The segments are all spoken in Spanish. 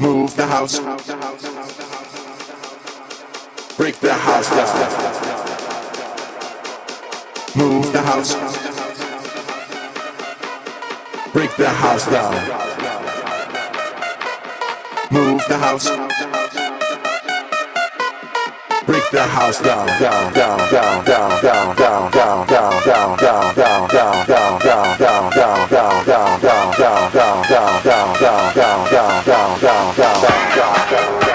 Move the house. Break the house down. Move the house. Break the house down. Move the house Break the house down, down, down, down, down, down, down, down, down, down, down, down, down, down, down, down, down, down, 呀呀呀呀呀呀呀呀呀呀呀呀呀呀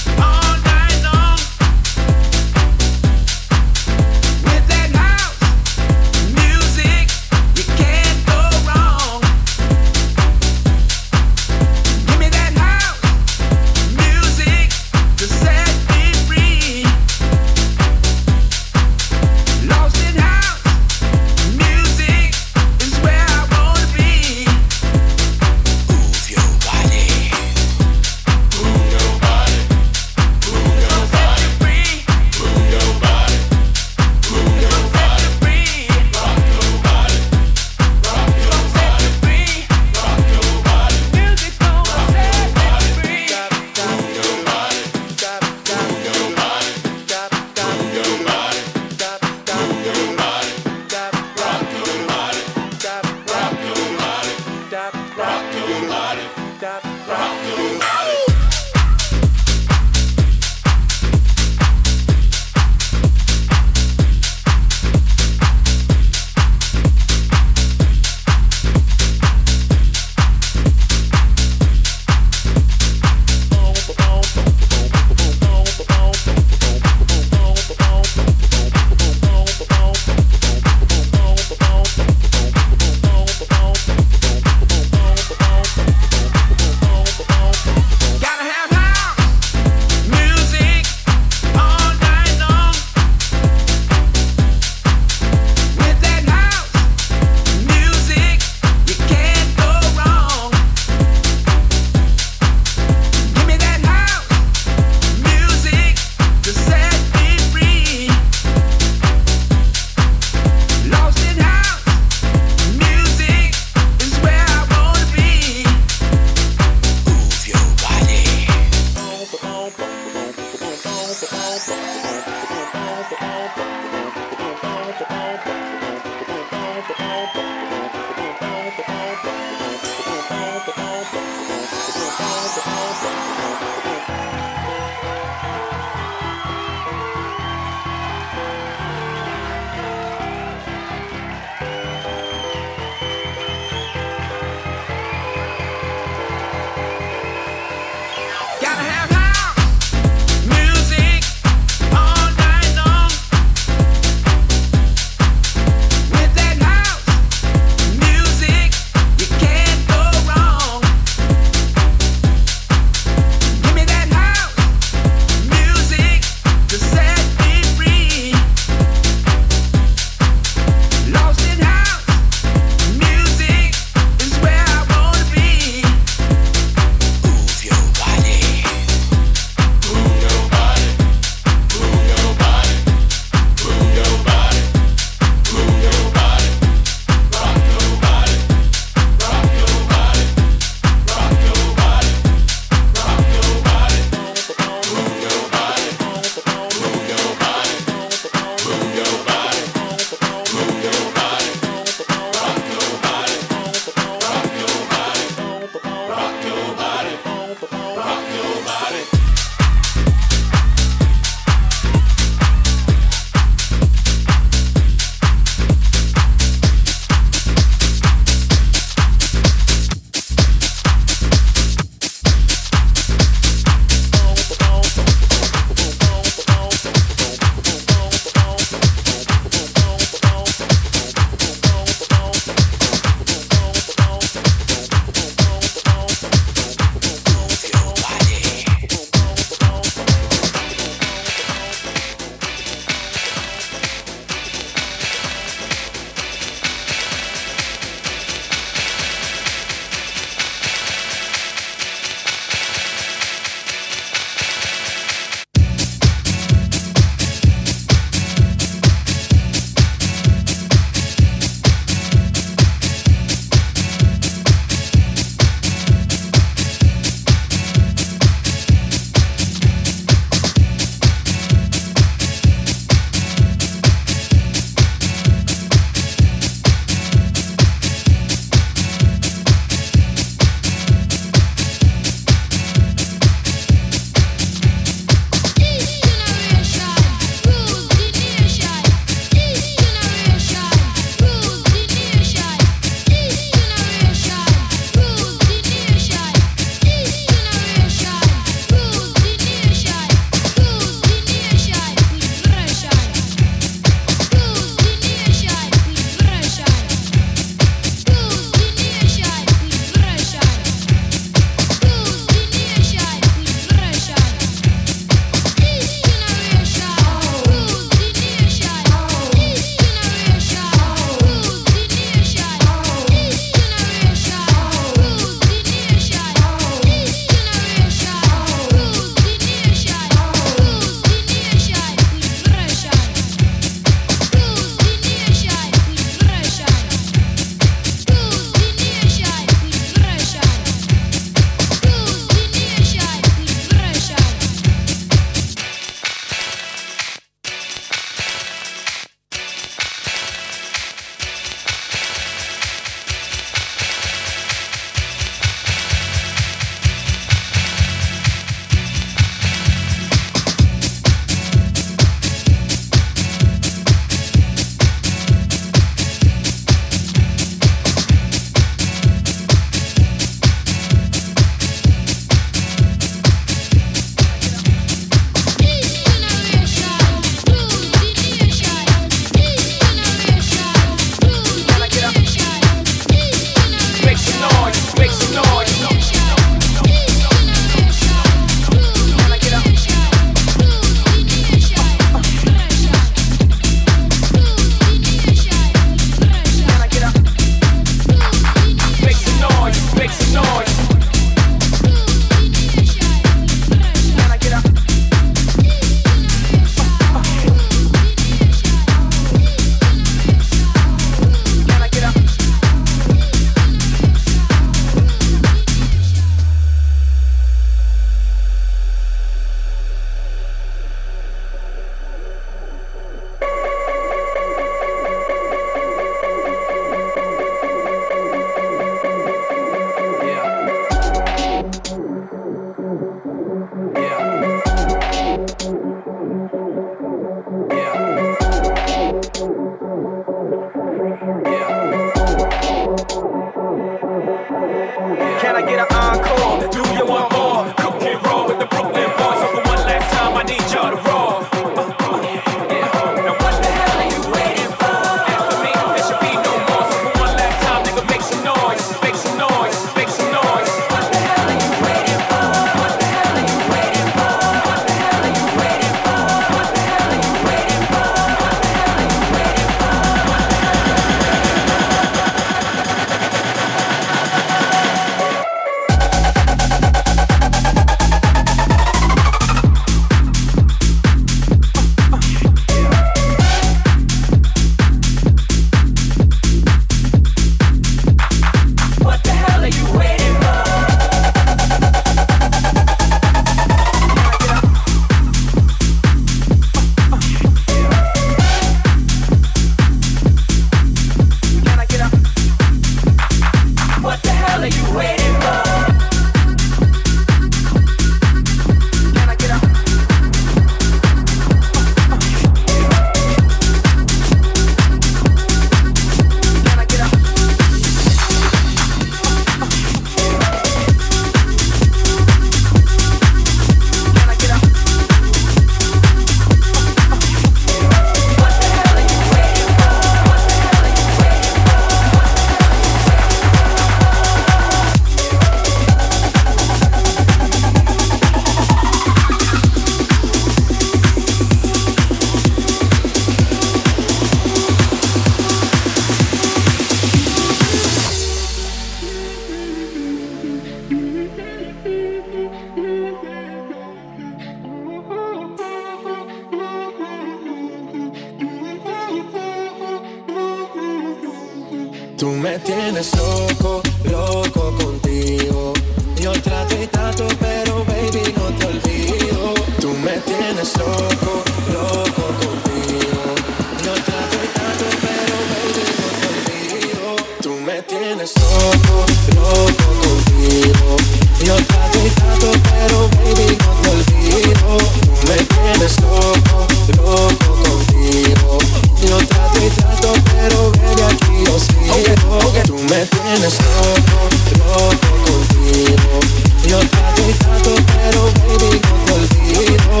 tienes loco, loco contigo. Yo trato y trato, pero baby no te olvido.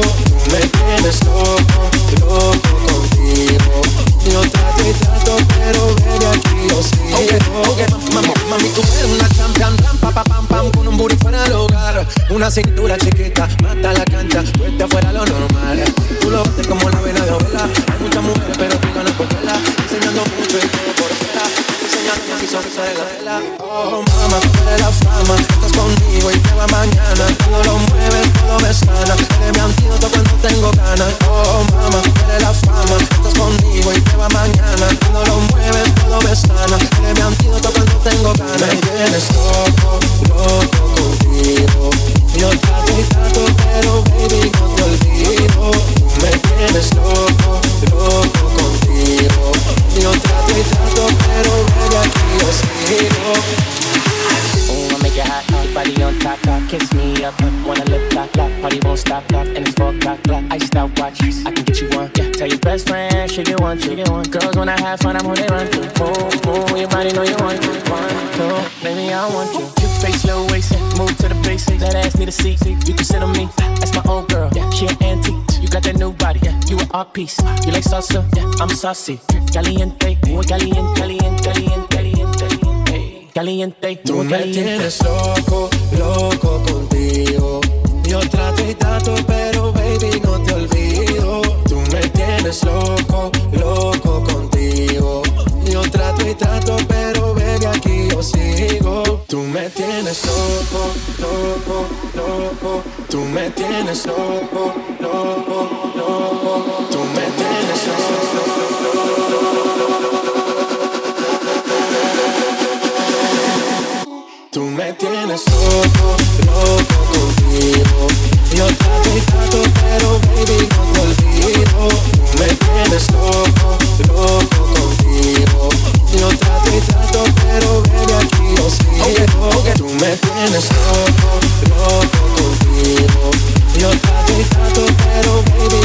Me tienes loco, loco contigo. Yo trato y trato, pero baby aquí yo sigo. Mami, mami, tú eres una champion, pam, pam, pam, pam, con un booty fuera del hogar. Una cintura chiquita, mata la cancha, fuerte afuera lo normal. Tú lo haces como la vena de abuela. Oh, mamá, tú eres la fama. Estás conmigo y te va mañana. Girls when I have fun, I'm who they run to, move, move, your body know you want to, one, two, baby, I want you, cute face, low waist, move to the basics, that ass need a seat, you can sit on me, that's my old girl, yeah, she an antique, you got that new body, yeah, you an art piece, you like salsa, yeah, I'm saucy, caliente, muy caliente, caliente, caliente, caliente, caliente, Tú me tienes loco, loco contigo. Yo trato y trato, pero baby no te olvido. Tú me tienes loco, loco. Trato pero baby aquí yo sigo. Tú me tienes loco, loco, loco. Tú me tienes loco, loco, loco. Tú me tienes loco. Tú me tienes loco, loco contigo. Yo trato y trato, pero baby no te olvido. Tú me tienes loco, loco contigo. Yo trato y trato, pero baby aquí yo sigo. Tú me tienes loco, loco contigo. Yo trato y trato, pero baby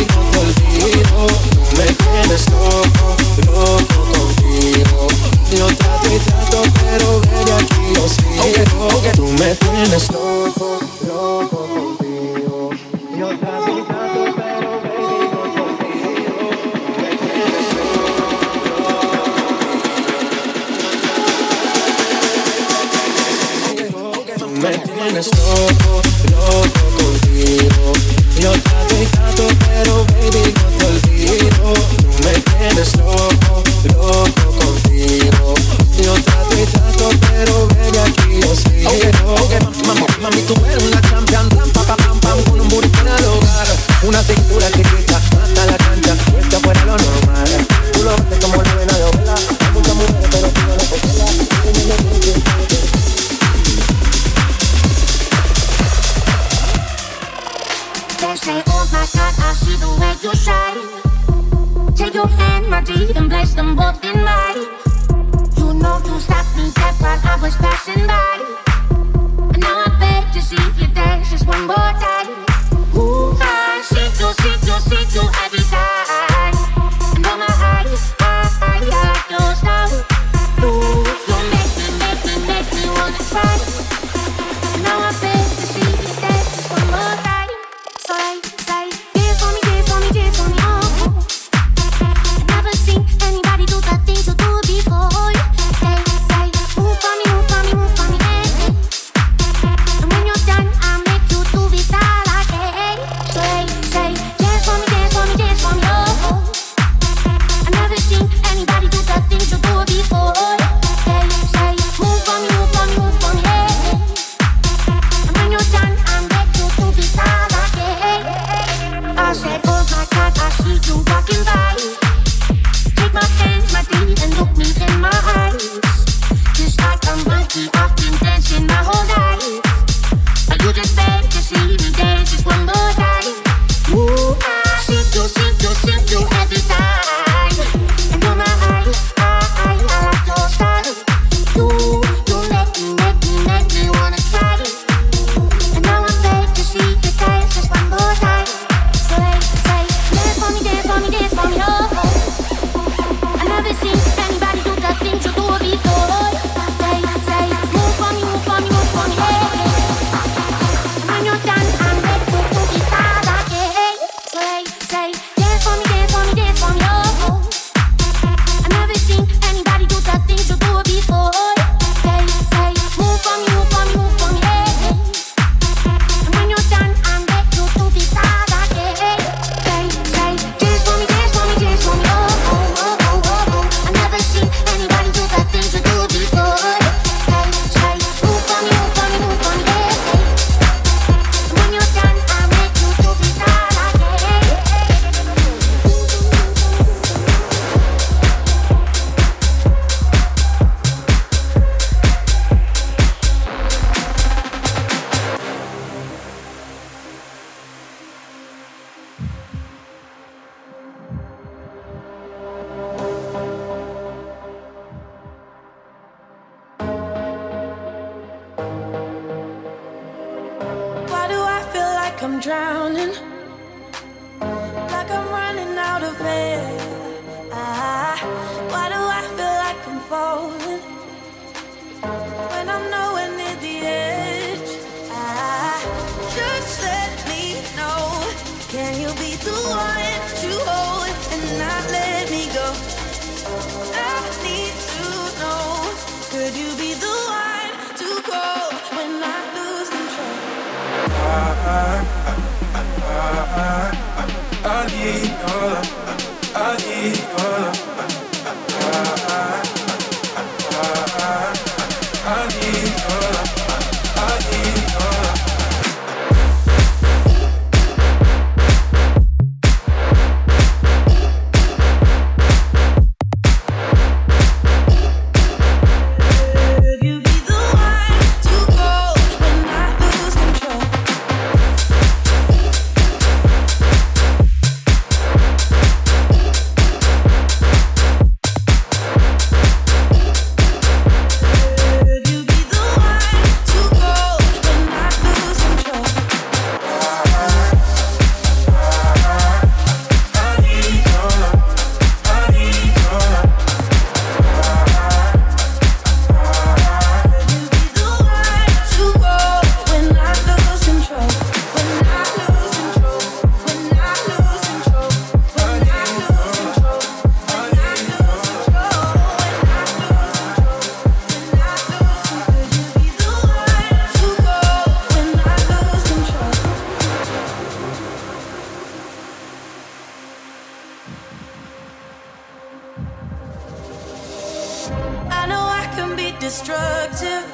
destructive,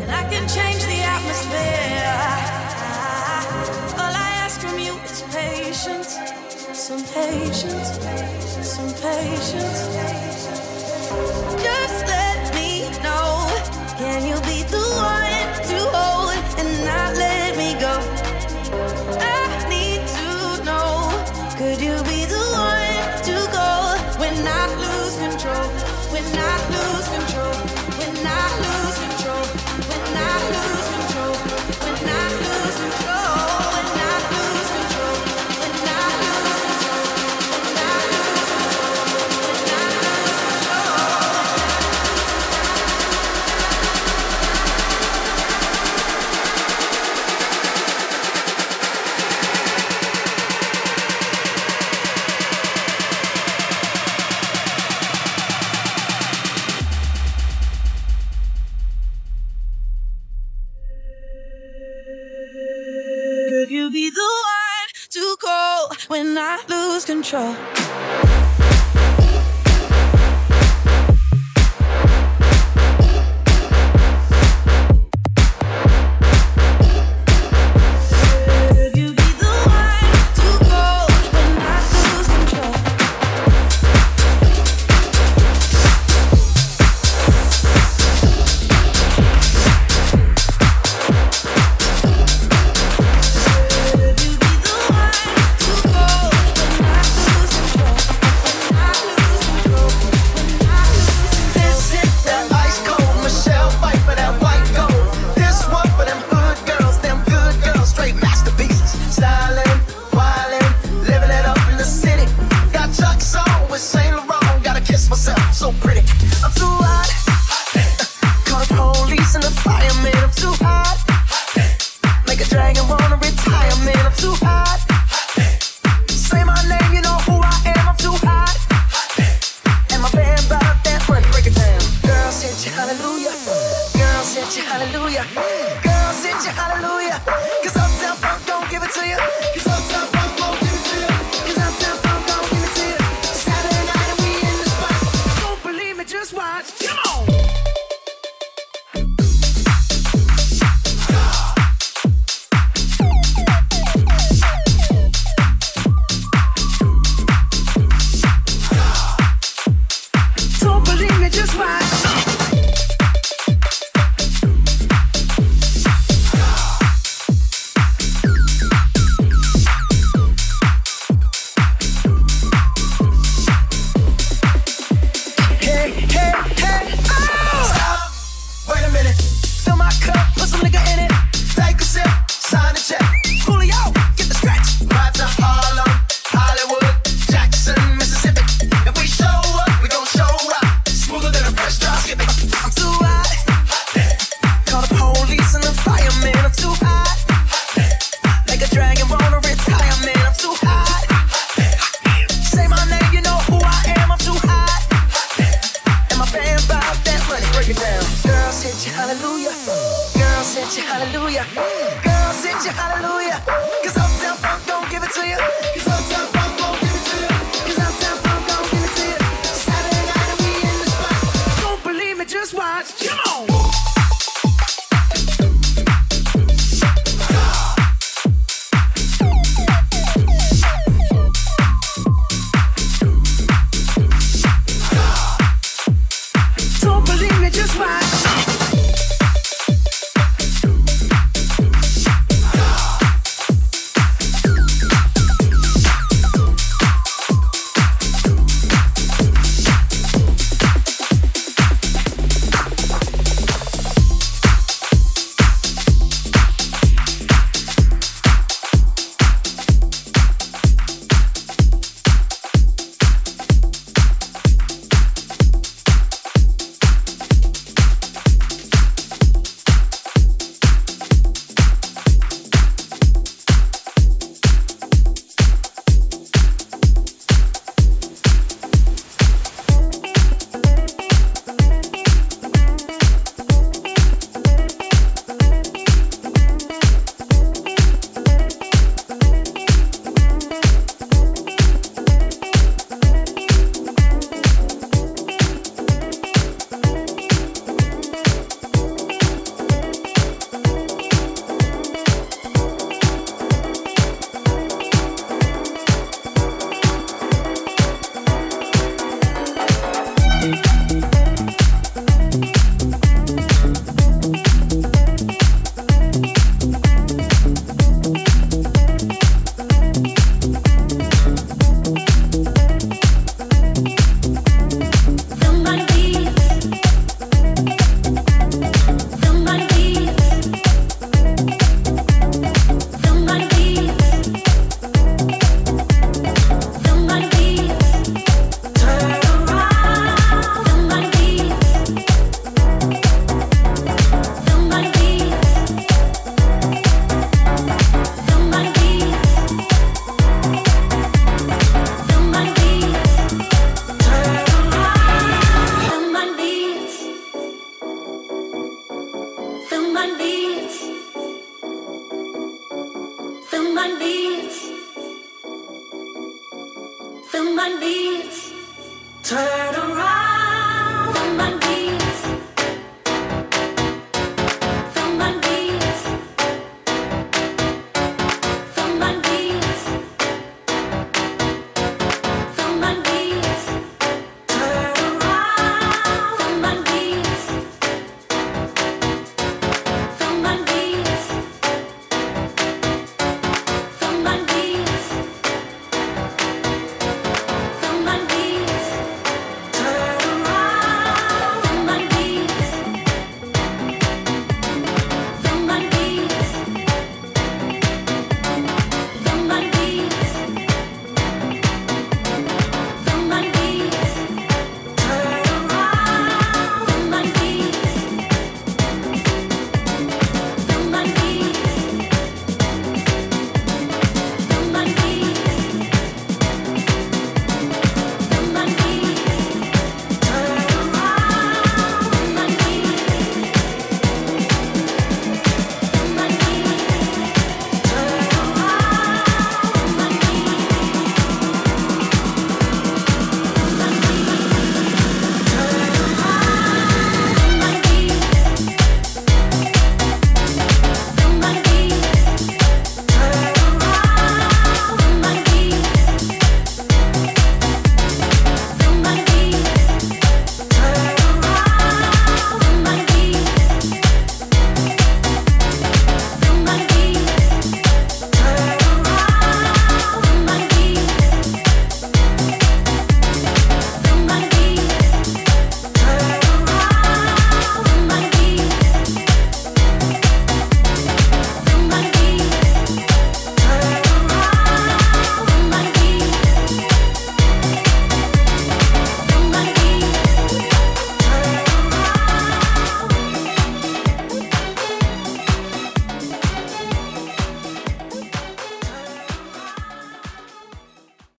and I can change the atmosphere. All I ask from you is patience, some patience, some patience. Just let me know, can you be the one? control.